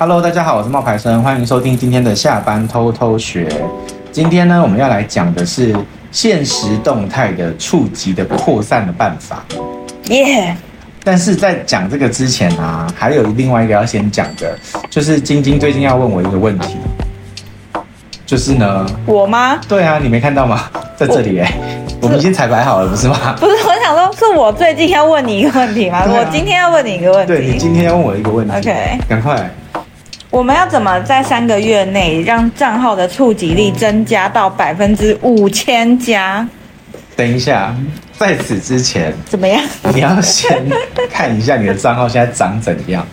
Hello，大家好，我是冒牌生，欢迎收听今天的下班偷偷学。今天呢，我们要来讲的是现实动态的触及的扩散的办法。耶！但是在讲这个之前啊，还有另外一个要先讲的，就是晶晶最近要问我一个问题，就是呢，我吗？对啊，你没看到吗？在这里哎、欸，我，我们已经彩排好了，不是吗？不是，我想说，是我最近要问你一个问题吗？啊、我今天要问你一个问题。对，你今天要问我一个问题。OK，赶快。我们要怎么在三个月内让账号的触及率增加到百分之五千加？等一下，在此之前怎么样？你要先看一下你的账号现在长怎样，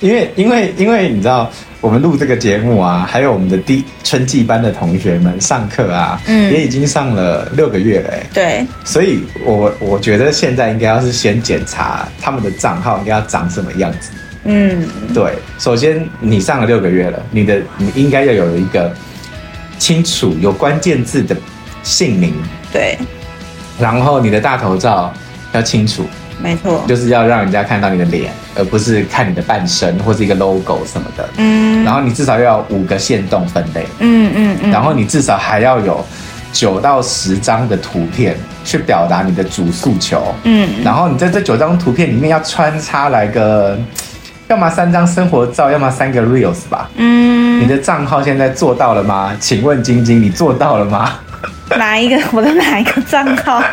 因为因为因为你知道，我们录这个节目啊，还有我们的第春季班的同学们上课啊，嗯，也已经上了六个月了，欸，对，所以我我觉得现在应该要是先检查他们的账号应该要长什么样子。嗯，对，首先你上了六个月了，你的你应该要有一个清楚有关键字的姓名，对，然后你的大头照要清楚，没错，就是要让人家看到你的脸，而不是看你的半身或是一个 logo 什么的，嗯，然后你至少要有五个限动分类，嗯嗯嗯，然后你至少还要有九到十张的图片去表达你的主诉求，嗯，然后你在这九张图片里面要穿插来个。要么三张生活照，要么三个 reels 吧。嗯，你的账号现在做到了吗？请问晶晶，你做到了吗？哪一个？我的哪一个账号？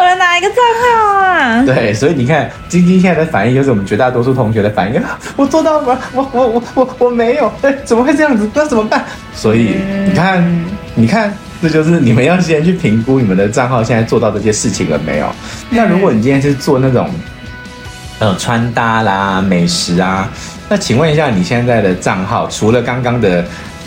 我的哪一个账号啊？对，所以你看，晶晶现在的反应，就是我们绝大多数同学的反应。我做到了吗？我我我我我没有。哎，怎么会这样子？那怎么办？所以、嗯、你看，你看，这就是你们要先去评估你们的账号现在做到这些事情了没有？嗯、那如果你今天是做那种。呃，穿搭啦，美食啊，那请问一下，你现在的账号除了刚刚的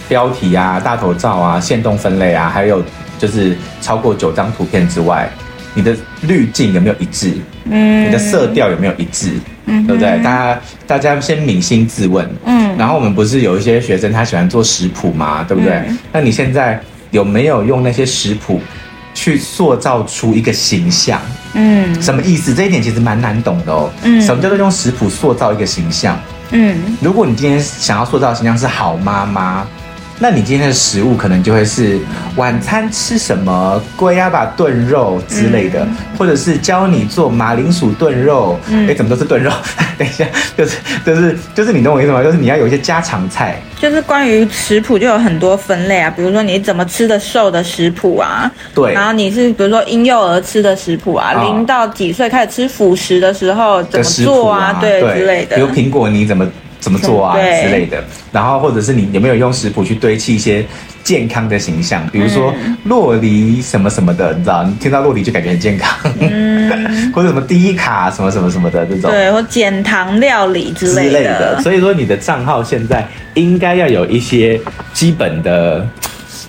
标题啊、大头照啊、限动分类啊，还有就是超过九张图片之外，你的滤镜有没有一致？嗯，你的色调有没有一致？嗯，对不对？大家大家先扪心自问。嗯，然后我们不是有一些学生他喜欢做食谱嘛，对不对？嗯，那你现在有没有用那些食谱？去塑造出一个形象，嗯，什么意思？这一点其实蛮难懂的哦。嗯，什么叫做用食谱塑造一个形象？嗯，如果你今天想要塑造的形象是好妈妈。那你今天的食物可能就会是晚餐吃什么龟鸭吧炖肉之类的，嗯、或者是教你做马铃薯炖肉。哎、嗯，怎么都是炖肉？等一下，就是就是就是你懂我意思吗？就是你要有一些家常菜。就是关于食谱就有很多分类啊，比如说你怎么吃的瘦的食谱啊，对。然后你是比如说婴幼儿吃的食谱啊，零、哦、到几岁开始吃辅食的时候怎么做啊，啊对，对之类的。比如苹果你怎么？怎么做啊之类的，然后或者是你有没有用食谱去堆砌一些健康的形象，比如说洛梨什么什么的，你知道？你听到洛梨就感觉很健康，嗯、或者什么低卡什么什么什么的这种，对，或减糖料理之类的，之类的。所以说你的账号现在应该要有一些基本的，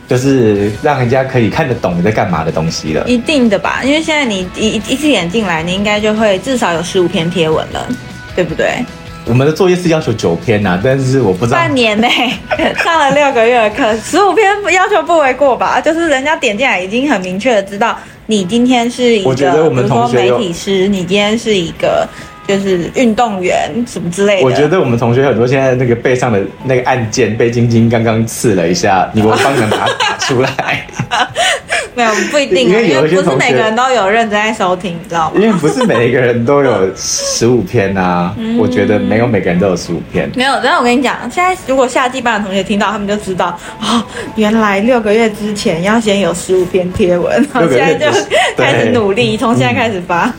就是让人家可以看得懂你在干嘛的东西了。一定的吧，因为现在你一一次点进来，你应该就会至少有十五篇贴文了，对不对？我们的作业是要求九篇呐、啊，但是我不知道半年内 上了六个月的课，十五篇要求不为过吧？就是人家点进来已经很明确的知道你今天是一个，我觉得我们同学媒体师，你今天是一个就是运动员什么之类的。我觉得我们同学很多现在那个背上的那个按键被晶晶刚刚刺了一下，你我帮你们把它打出来。没有不一定，因为有一些不是每个人都有认真在收听，你知道吗？因为不是每一个人都有十五篇啊，嗯、我觉得没有每个人都有十五篇。没有，但我跟你讲，现在如果夏季班的同学听到，他们就知道哦，原来六个月之前要先有十五篇贴文，然后现在就开始努力，从现在开始发。嗯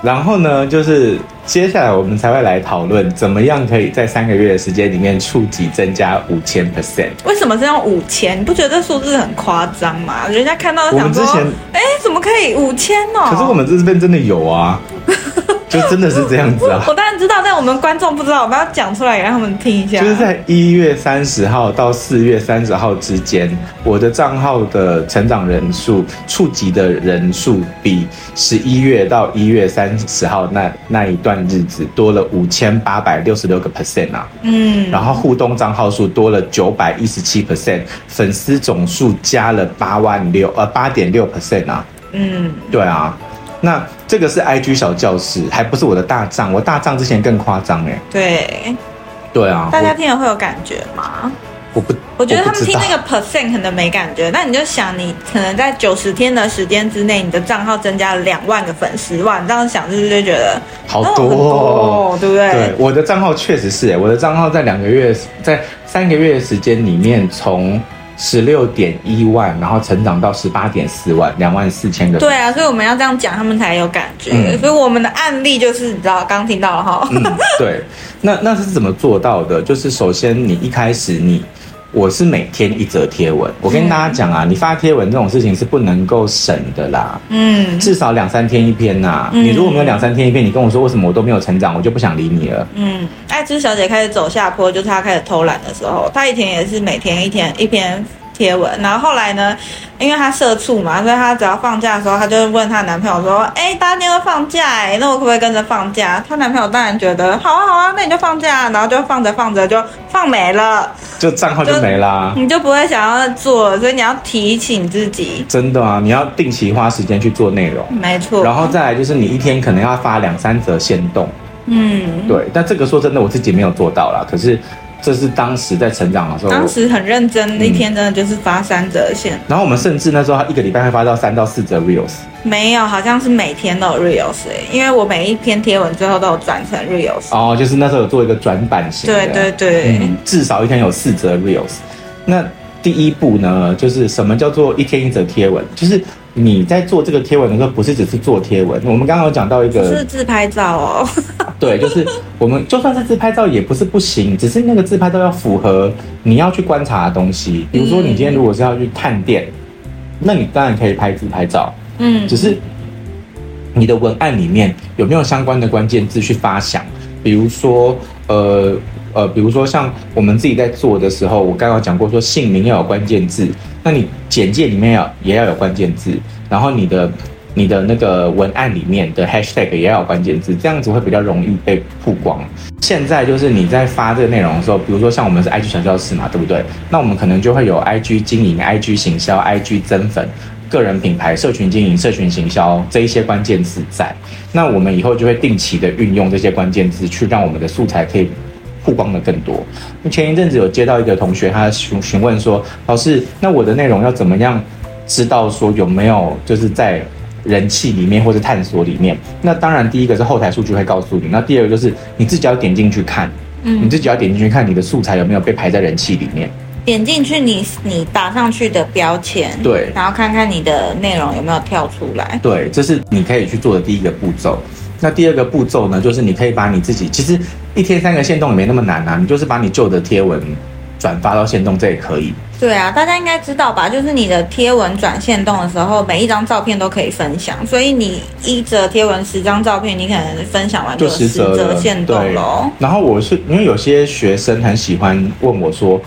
然后呢，就是接下来我们才会来讨论，怎么样可以在三个月的时间里面触及增加五千 percent。为什么是用五千？你不觉得这数字很夸张吗？人家看到都想说，哎，怎么可以五千哦？可是我们这边真的有啊。就真的是这样子啊！我当然知道，但我们观众不知道，我们要讲出来给让他们听一下。就是在一月三十号到四月三十号之间，我的账号的成长人数、触及的人数比十一月到一月三十号那那一段日子多了五千八百六十六个 percent 啊！嗯，然后互动账号数多了九百一十七 percent，粉丝总数加了八万六呃八点六 percent 啊！嗯，对啊。那这个是 IG 小教室，还不是我的大账。我大账之前更夸张哎。对，对啊，大家听了会有感觉吗？我不，我觉得他们听那个 percent 可能没感觉，那你就想，你可能在九十天的时间之内，你的账号增加了两万个粉丝，哇！你这样想是不是就觉得好多，哦多，对不对？对，我的账号确实是，我的账号在两个月，在三个月的时间里面，从十六点一万，然后成长到十八点四万，两万四千个。对啊，所以我们要这样讲，他们才有感觉。嗯、所以我们的案例就是，你知道，刚听到了哈。嗯，对。那那是怎么做到的？就是首先你一开始你。我是每天一则贴文，我跟大家讲啊，你发贴文这种事情是不能够省的啦，嗯，至少两三天一篇呐、啊。嗯、你如果没有两三天一篇，你跟我说为什么我都没有成长，我就不想理你了。嗯，爱芝小姐开始走下坡，就是她开始偷懒的时候，她以前也是每天一天一篇。贴文，然后后来呢？因为她社畜嘛，所以她只要放假的时候，她就问她男朋友说：“哎，大家都放假，哎，那我可不可以跟着放假？”她男朋友当然觉得好啊，好啊，那你就放假，然后就放着放着就放没了，就账号就没啦，你就不会想要做，所以你要提醒自己。真的啊，你要定期花时间去做内容，没错。然后再来就是你一天可能要发两三则限动，嗯，对。但这个说真的，我自己没有做到啦，可是。这是当时在成长的时候，当时很认真，一天真的就是发三折线。然后我们甚至那时候一个礼拜会发到三到四折 reels。没有，好像是每天都有 reels 哎，因为我每一篇贴文最后都有转成 reels。哦，就是那时候有做一个转版型。对对对，嗯，至少一天有四折 reels。那第一步呢，就是什么叫做一天一则贴文？就是。你在做这个贴文的时候，不是只是做贴文。我们刚刚有讲到一个，是自拍照哦。对，就是我们就算是自拍照也不是不行，只是那个自拍照要符合你要去观察的东西。比如说，你今天如果是要去探店，那你当然可以拍自拍照。嗯，只是你的文案里面有没有相关的关键字去发想？比如说，呃。呃，比如说像我们自己在做的时候，我刚刚讲过说姓名要有关键字，那你简介里面要也要有关键字，然后你的你的那个文案里面的 hashtag 也要有关键字，这样子会比较容易被曝光。现在就是你在发这个内容的时候，比如说像我们是 IG 小教室嘛，对不对？那我们可能就会有 IG 经营、IG 行销、IG 增粉、个人品牌、社群经营、社群行销这一些关键字在。那我们以后就会定期的运用这些关键字，去让我们的素材可以。曝光的更多。前一阵子有接到一个同学，他询询问说：“老师，那我的内容要怎么样知道说有没有就是在人气里面或者探索里面？”那当然，第一个是后台数据会告诉你。那第二个就是你自己要点进去看，嗯，你自己要点进去看你的素材有没有被排在人气里面。点进去你，你你打上去的标签，对，然后看看你的内容有没有跳出来。对，这是你可以去做的第一个步骤。那第二个步骤呢，就是你可以把你自己，其实一天三个线动也没那么难啊，你就是把你旧的贴文转发到线动，这也可以。对啊，大家应该知道吧？就是你的贴文转线动的时候，每一张照片都可以分享，所以你一则贴文十张照片，你可能分享完就十则线动喽。然后我是因为有些学生很喜欢问我说：“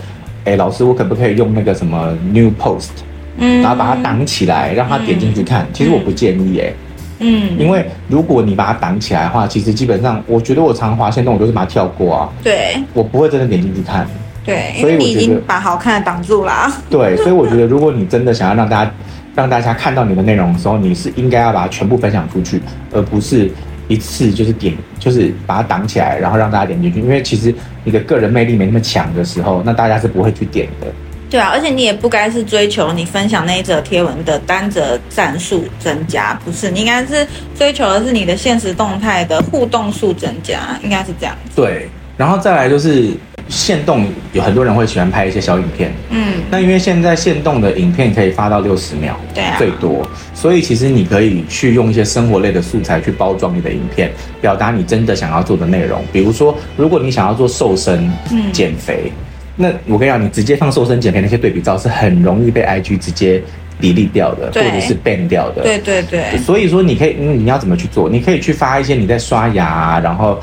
哎，老师，我可不可以用那个什么 New Post，嗯，然后把它挡起来，让他点进去看？”其实我不建议哎。嗯，因为如果你把它挡起来的话，其实基本上，我觉得我常滑限动，我都是把它跳过啊。对，我不会真的点进去看。对，所以你已经把好看的挡住了。对，所以我觉得，如果你真的想要让大家让大家看到你的内容的时候，你是应该要把它全部分享出去，而不是一次就是点，就是把它挡起来，然后让大家点进去。因为其实你的个人魅力没那么强的时候，那大家是不会去点的。对啊，而且你也不该是追求你分享那一则贴文的单则赞数增加，不是，你应该是追求的是你的现实动态的互动数增加，应该是这样。对，然后再来就是限动，有很多人会喜欢拍一些小影片，嗯，那因为现在限动的影片可以发到六十秒，对啊，最多，所以其实你可以去用一些生活类的素材去包装你的影片，表达你真的想要做的内容，比如说，如果你想要做瘦身、嗯，减肥。那我跟你讲，你直接放瘦身减肥那些对比照是很容易被 IG 直接 delete 掉的，或者是 ban 掉的。对对对。所以说，你可以，你要怎么去做？你可以去发一些你在刷牙，然后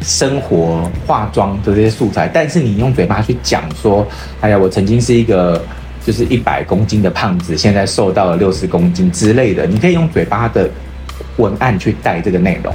生活化妆的这些素材，但是你用嘴巴去讲说，哎呀，我曾经是一个就是一百公斤的胖子，现在瘦到了六十公斤之类的。你可以用嘴巴的文案去带这个内容。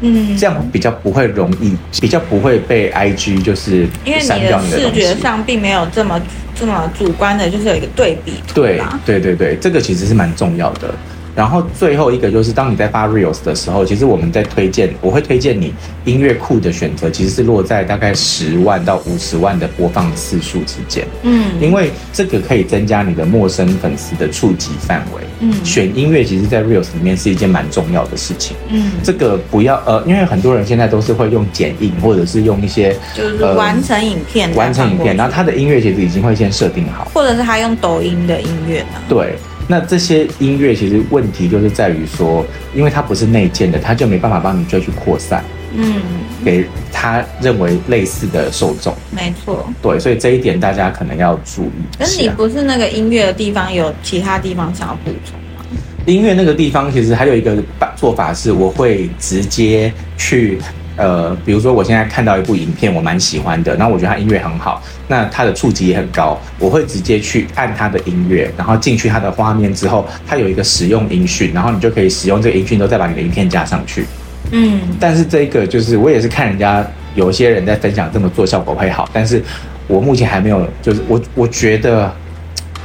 嗯，这样比较不会容易，比较不会被 IG 就是因为你的视觉上并没有这么这么主观的，就是有一个对比。对，对对对，这个其实是蛮重要的。然后最后一个就是，当你在发 reels 的时候，其实我们在推荐，我会推荐你音乐库的选择，其实是落在大概十万到五十万的播放次数之间。嗯，因为这个可以增加你的陌生粉丝的触及范围。嗯，选音乐其实，在 reels 里面是一件蛮重要的事情。嗯，这个不要呃，因为很多人现在都是会用剪映，或者是用一些就是完成影片，完成影片，然后他的音乐其实已经会先设定好，或者是他用抖音的音乐呢？对。那这些音乐其实问题就是在于说，因为它不是内建的，它就没办法帮你追去扩散，嗯，给他认为类似的受众。没错，对，所以这一点大家可能要注意。可是你不是那个音乐的地方，有其他地方想要补充吗？音乐那个地方其实还有一个做法是，我会直接去。呃，比如说我现在看到一部影片，我蛮喜欢的，然后我觉得它音乐很好，那它的触及也很高，我会直接去按它的音乐，然后进去它的画面之后，它有一个使用音讯，然后你就可以使用这个音讯，都再把你的影片加上去。嗯，但是这个就是我也是看人家有些人在分享这么做效果会好，但是我目前还没有，就是我我觉得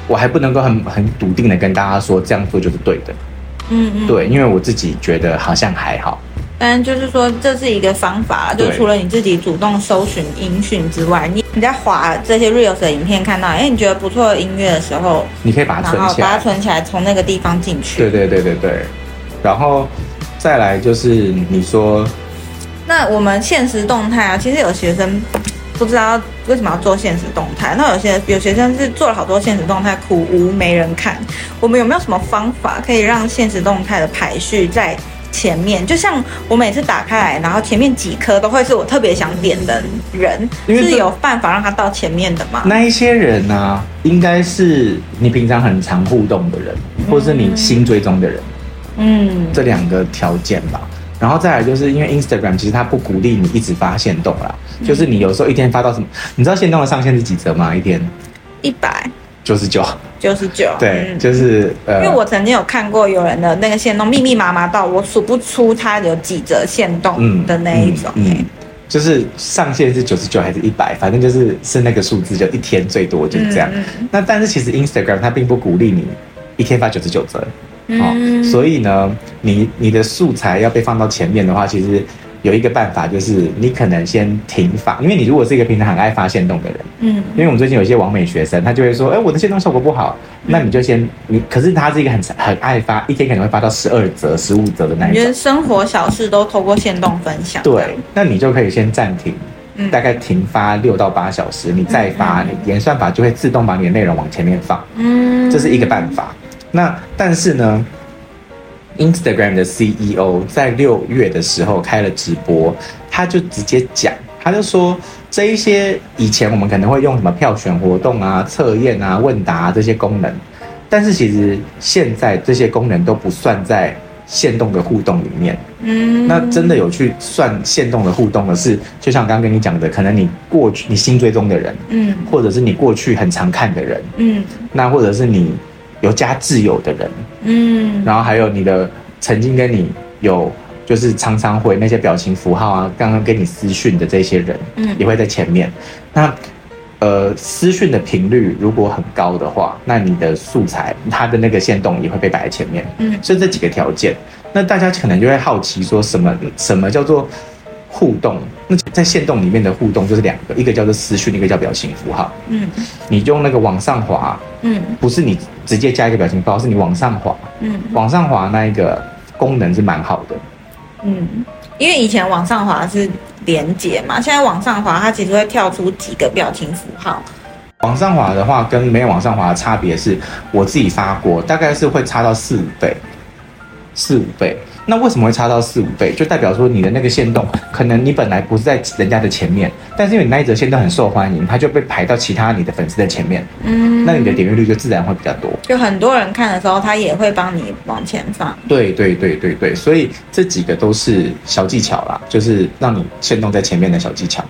我还不能够很很笃定的跟大家说这样做就是对的。嗯嗯，对，因为我自己觉得好像还好。但就是说，这是一个方法，就除了你自己主动搜寻音讯之外，你你在划这些 reels 的影片，看到哎，你觉得不错的音乐的时候，你可以把它存起来，把它存起来，从那个地方进去。对对对对对。然后再来就是你说，那我们现实动态啊，其实有学生不知道为什么要做现实动态，那有些有学生是做了好多现实动态，苦无没人看。我们有没有什么方法可以让现实动态的排序在？前面就像我每次打开来，然后前面几颗都会是我特别想点的人，是有办法让他到前面的吗？那一些人呢、啊，应该是你平常很常互动的人，或是你新追踪的人，嗯，这两个条件吧。然后再来就是因为 Instagram 其实它不鼓励你一直发限动啦，就是你有时候一天发到什么，你知道限动的上限是几折吗？一天一百。九十九，九十九，对，嗯、就是呃，因为我曾经有看过有人的那个限动密密麻麻到我数不出它有几折限动的那一种，嗯嗯。嗯，就是上限是九十九还是一百，反正就是是那个数字，就一天最多就是这样。那但是其实 Instagram 它并不鼓励你一天发九十九折，哦，嗯、所以呢，你你的素材要被放到前面的话，其实。有一个办法，就是你可能先停发，因为你如果是一个平常很爱发限动的人，嗯，因为我们最近有一些网美学生，他就会说，哎，我的限动效果不好，那你就先你，可是他是一个很很爱发，一天可能会发到十二则、十五则的那一种，觉得生活小事都透过限动分享，对，那你就可以先暂停，大概停发六到八小时，你再发，你演算法就会自动把你的内容往前面放，嗯，这是一个办法。那但是呢？Instagram 的 CEO 在六月的时候开了直播，他就直接讲，他就说这一些以前我们可能会用什么票选活动啊、测验啊、问答啊这些功能，但是其实现在这些功能都不算在限动的互动里面。嗯，那真的有去算限动的互动的是，就像我刚刚跟你讲的，可能你过去你新追踪的人，嗯，或者是你过去很常看的人，嗯，那或者是你。有加挚友的人，嗯，然后还有你的曾经跟你有就是常常回那些表情符号啊，刚刚跟你私讯的这些人，嗯，也会在前面。那呃，私讯的频率如果很高的话，那你的素材它的那个线动也会被摆在前面，嗯，所以这几个条件，那大家可能就会好奇说什么什么叫做？互动，那在线动里面的互动就是两个，一个叫做私讯，一个叫表情符号。嗯，你用那个往上滑，嗯，不是你直接加一个表情包，是你往上滑，嗯，往上滑那一个功能是蛮好的。嗯，因为以前往上滑是连接嘛，现在往上滑它其实会跳出几个表情符号。往上滑的话，跟没有往上滑的差别是，我自己发过，大概是会差到四五倍，四五倍。那为什么会差到四五倍？就代表说你的那个限动，可能你本来不是在人家的前面，但是因为你那一则限动很受欢迎，它就被排到其他你的粉丝的前面。嗯，那你的点阅率就自然会比较多。就很多人看的时候，他也会帮你往前放。对对对对对，所以这几个都是小技巧啦，就是让你限动在前面的小技巧。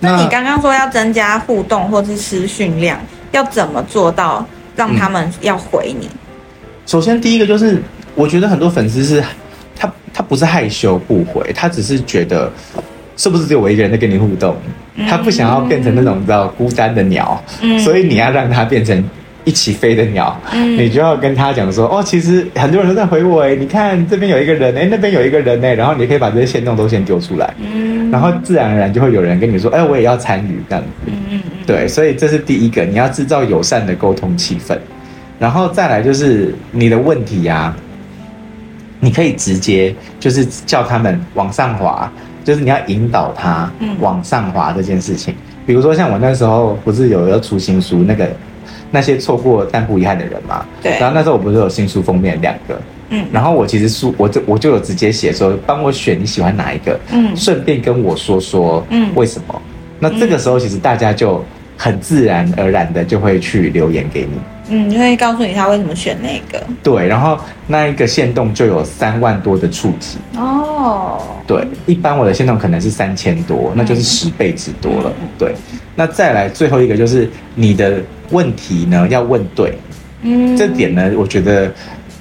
那，那你刚刚说要增加互动或是私讯量，要怎么做到让他们要回你？嗯，首先第一个就是，我觉得很多粉丝是。他他不是害羞不回，他只是觉得是不是只有我一个人在跟你互动？他不想要变成那种你知道孤单的鸟，所以你要让他变成一起飞的鸟，嗯，你就要跟他讲说，哦，其实很多人都在回我，哎，你看这边有一个人，哎，那边有一个人，哎，然后你可以把这些线动都先丢出来，嗯，然后自然而然就会有人跟你说，哎，我也要参与这样。子，嗯嗯，对，所以这是第一个，你要制造友善的沟通气氛，然后再来就是你的问题呀、啊，你可以直接就是叫他们往上滑。就是你要引导他往上滑这件事情，嗯、比如说像我那时候不是有要出新书，那个那些错过但不遗憾的人嘛，对。然后那时候我不是有新书封面两个，嗯。然后我其实书我就我就有直接写说，帮我选你喜欢哪一个，嗯。顺便跟我说说，嗯，为什么？嗯、那这个时候其实大家就很自然而然的就会去留言给你。嗯，就会告诉你他为什么选那个。对，然后那一个限动就有三万多的触及。哦。对，一般我的限动可能是三千多，那就是十倍之多了。嗯、对，那再来最后一个就是你的问题呢要问对。嗯。这点呢，我觉得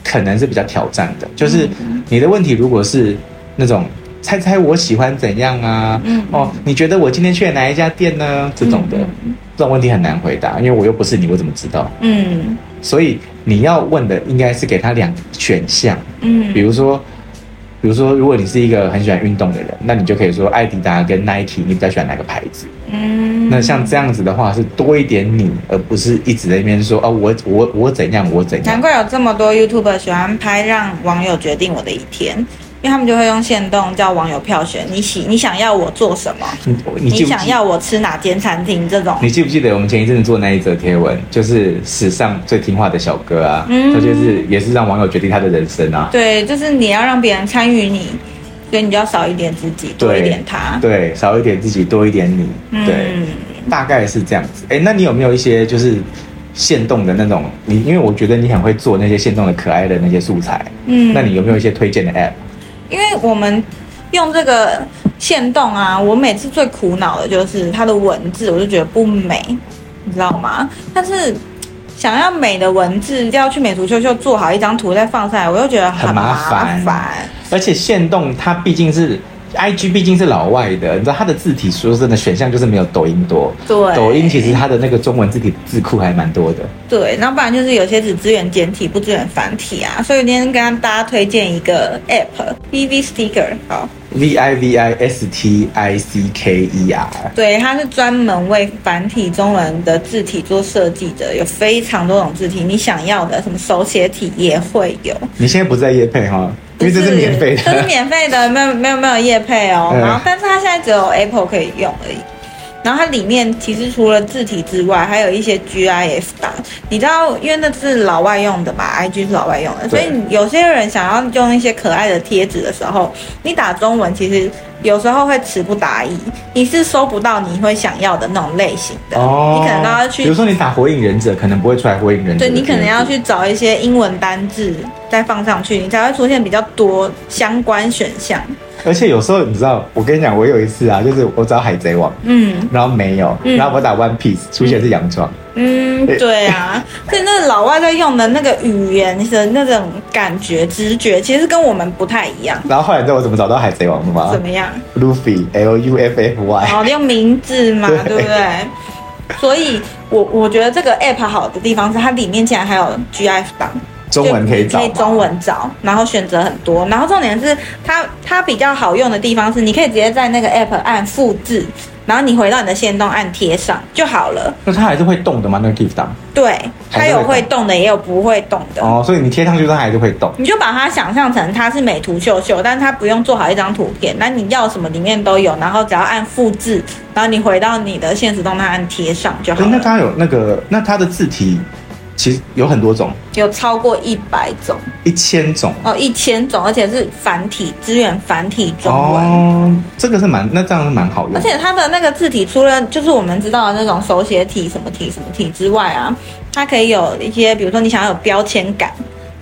可能是比较挑战的，就是你的问题如果是那种猜猜我喜欢怎样啊？嗯。哦，你觉得我今天去了哪一家店呢？这种的。嗯这种问题很难回答，因为我又不是你，我怎么知道？嗯，所以你要问的应该是给他两选项，嗯，比如说，比如说，如果你是一个很喜欢运动的人，那你就可以说艾迪达跟 Nike，你比较喜欢哪个牌子？嗯，那像这样子的话，是多一点你，而不是一直在那边说哦，我我我怎样，我怎样。难怪有这么多 YouTuber 喜欢拍，让网友决定我的一天。因为他们就会用限动叫网友票选，你喜你想要我做什么？你，想要我吃哪间餐厅？这种。你记不记得我们前一阵子做那一则贴文，就是史上最听话的小哥啊？嗯，他就是也是让网友决定他的人生啊。对，就是你要让别人参与你，所以你就要少一点自己，多一点他。对，少一点自己，多一点你。对，嗯、大概是这样子。哎，那你有没有一些就是限动的那种？你因为我觉得你很会做那些限动的可爱的那些素材。嗯，那你有没有一些推荐的 App？因为我们用这个线动啊，我每次最苦恼的就是它的文字，我就觉得不美，你知道吗？但是想要美的文字，就要去美图秀秀做好一张图再放上来，我又觉得很麻烦。麻烦。而且线动它毕竟是。IG 毕竟是老外的，你知道它的字体说真的选项就是没有抖音多。对，抖音其实它的那个中文字体字库还蛮多的。对，那不然就是有些只支援简体，不支援繁体啊。所以今天跟大家推荐一个 App，ViVi Sticker。好，V I V I S T I C K E R。对，它是专门为繁体中文的字体做设计的，有非常多种字体，你想要的什么手写体也会有。你现在不在夜配哈？因为这是免费的，这是免费的，没有没有没有业配哦。然后，但是它现在只有 Apple 可以用而已。然后它里面其实除了字体之外，还有一些 GIF 档。你知道，因为那是老外用的嘛，IG 是老外用的，所以有些人想要用一些可爱的贴纸的时候，你打中文其实。有时候会词不达意，你是收不到你会想要的那种类型的，哦、你可能都要去。比如说你打火影忍者，可能不会出来火影忍者。对，你可能要去找一些英文单字再放上去，你才会出现比较多相关选项。而且有时候你知道，我跟你讲，我有一次啊，就是我找海贼王，嗯，然后没有，嗯、然后我打 One Piece 出现是洋装。嗯，对啊，所以那个老外在用的那个语言的那种感觉、直觉，其实跟我们不太一样。然后后来你知道我怎么找到海贼王的吗？怎么样？Luffy，L U F F Y。哦，用名字嘛，对，对不对？所以我我觉得这个 app 好的地方是它里面竟然还有 GIF 档。中文可以找，可以中文找，然后选择很多，然后重点是它它比较好用的地方是，你可以直接在那个 app 按复制，然后你回到你的线动按贴上就好了。那它还是会动的吗？那个 GIF 档？对，它有会动的，也有不会动的。哦，所以你贴上去它还是会动。你就把它想象成它是美图秀秀，但是它不用做好一张图片，那你要什么里面都有，然后只要按复制，然后你回到你的现实动态按贴上就好了。那它有那个，那它的字体？其实有很多种，有超过一百种，一千种哦，一千种，而且是繁体，支援繁体中文。哦，这个是蛮，那这样是蛮好用。而且它的那个字体，除了就是我们知道的那种手写体、什么体、什么体之外啊，它可以有一些，比如说你想要有标签感。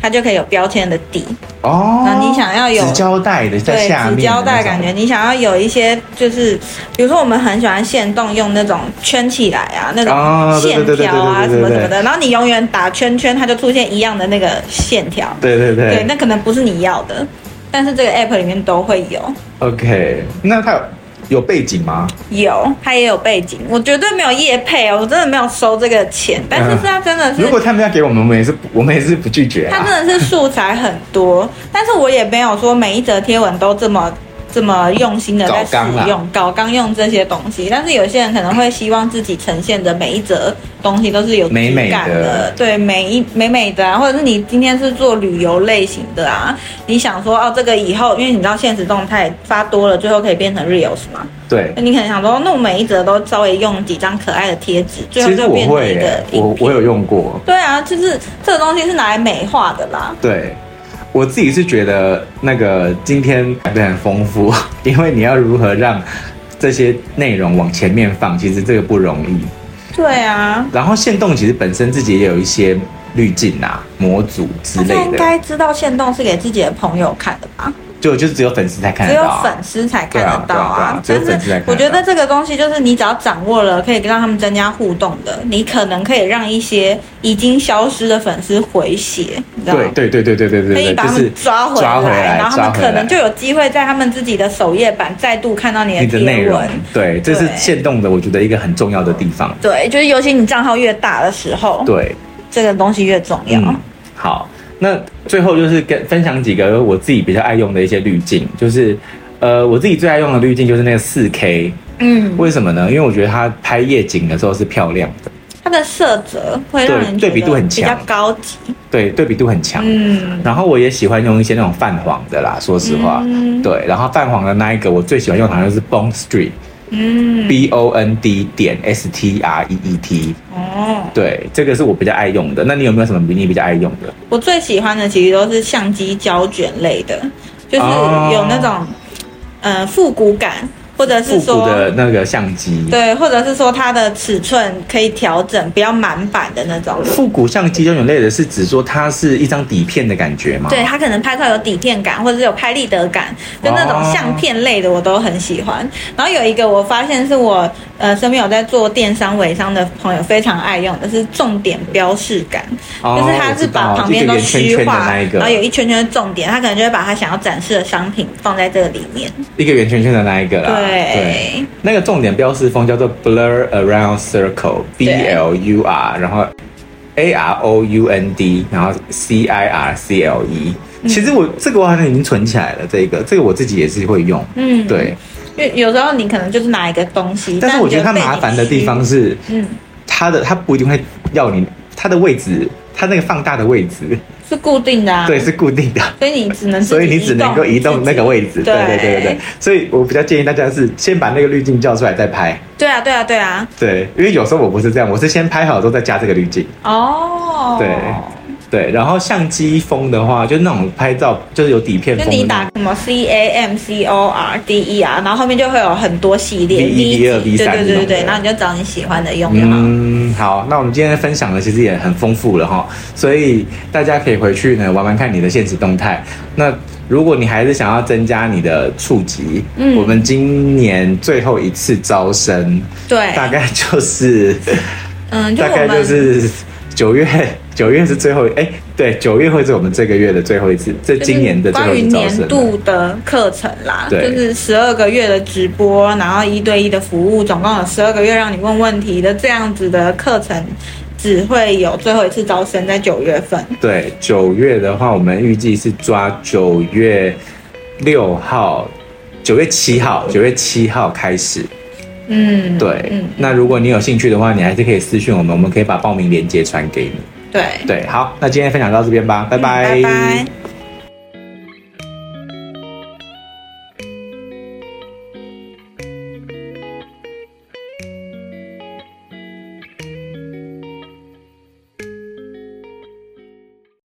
它就可以有标签的底。哦，那你想要有纸胶带的在下面，纸胶带感觉，你想要有一些就是，比如说我们很喜欢线动用那种圈起来啊，那种线条啊什么什么的，然后你永远打圈圈，它就出现一样的那个线条，对对对，对，那可能不是你要的，但是这个 app 里面都会有。OK，那它有有背景吗？有，他也有背景。我绝对没有业配哦，我真的没有收这个钱。但是 他真的是，如果他们要给我们，我们也是，我们也是不拒绝啊。他真的是素材很多，但是我也没有说每一则贴文都这么。这么用心的在使用，搞刚用这些东西，但是有些人可能会希望自己呈现的每一则东西都是有美感的，美美的。对，每一美美的。啊，或者是你今天是做旅游类型的啊，你想说哦，这个以后，因为你知道现实动态发多了，最后可以变成 reels 嘛？对，你可能想说，那我每一则都稍微用几张可爱的贴纸，最后就变成一个我我有用过，对啊，就是这个东西是拿来美化的啦，对。我自己是觉得那个今天准备很丰富，因为你要如何让这些内容往前面放，其实这个不容易。对啊。然后线动其实本身自己也有一些滤镜啊、模组之类的。应该知道线动是给自己的朋友看的吧？就就是只有粉丝才看得到，只有粉丝才看得到啊！只有粉丝才看得到。我觉得这个东西就是你只要掌握了，可以让他们增加互动的，你可能可以让一些已经消失的粉丝回血，你知道吗？对对对对对对对，可以把他们抓回来，然后他们可能就有机会在他们自己的首页版再度看到你的内容。对，这是限动的，我觉得一个很重要的地方。对，就是尤其你账号越大的时候，对这个东西越重要。好。那最后就是跟分享几个我自己比较爱用的一些滤镜，就是，呃，我自己最爱用的滤镜就是那个四 K，嗯，为什么呢？因为我觉得它拍夜景的时候是漂亮的，它的色泽会让人对比度很强，比较高级，对，对比度很强，嗯，然后我也喜欢用一些那种泛黄的啦，说实话，嗯、对，然后泛黄的那一个我最喜欢用的好像是 Bond Street。嗯，B O N D 点 S T R E E T。哦，对，这个是我比较爱用的。那你有没有什么你比较爱用的？我最喜欢的其实都是相机胶卷类的，就是有那种，哦、呃，复古感。或者是说的那个相机，对，或者是说它的尺寸可以调整，比较满版的那种。复古相机这种类的是指说它是一张底片的感觉吗？对，它可能拍出来有底片感，或者是有拍立得感，就那种相片类的我都很喜欢。哦、然后有一个我发现是我呃身边有在做电商微商的朋友非常爱用的是重点标示感，哦、就是它是把旁边都虚化，然后有一圈圈的重点，他可能就会把他想要展示的商品放在这个里面。一个圆圈圈的那一个啦。对，对，那个重点标示风叫做 Blur Around Circle，B L U R，然后 A R O U N D，然后 C I R C L E。其实我这个我好像已经存起来了，这个这个我自己也是会用。嗯，对，因为有时候你可能就是拿一个东西，但是我觉得它麻烦的地方是，嗯，它的它不一定会要你它的位置，它那个放大的位置。是固定的啊，对，是固定的，所以你只能，所以你只能够移动那个位置，对对对对对。所以我比较建议大家是先把那个滤镜叫出来再拍。对啊对啊对啊。对，因为有时候我不是这样，我是先拍好之后再加这个滤镜。哦。对。对，然后相机风的话，就那种拍照就是有底片风。就你打什么 C A M C O R D E R，，然后后面就会有很多系列 V 一、V 二、V 三。对对对对，然后你就找你喜欢的用就好。嗯，好，那我们今天分享的其实也很丰富了哈，所以大家可以回去呢玩玩看你的现实动态。那如果你还是想要增加你的触及，嗯，我们今年最后一次招生，对，大概就是，嗯，大概就是九月。九月是最后，哎，对，九月会是我们这个月的最后一次，这今年的最后一次招生。关于年度的课程啦，对，就是十二个月的直播，然后一对一的服务，总共有十二个月让你问问题的这样子的课程，只会有最后一次招生在九月份。对，九月的话，我们预计是抓九月六号、九月七号、九月七号开始。嗯，对。嗯，那如果你有兴趣的话，你还是可以私讯我们，我们可以把报名链接传给你。对对，好，那今天分享到这边吧，拜拜。嗯，拜拜。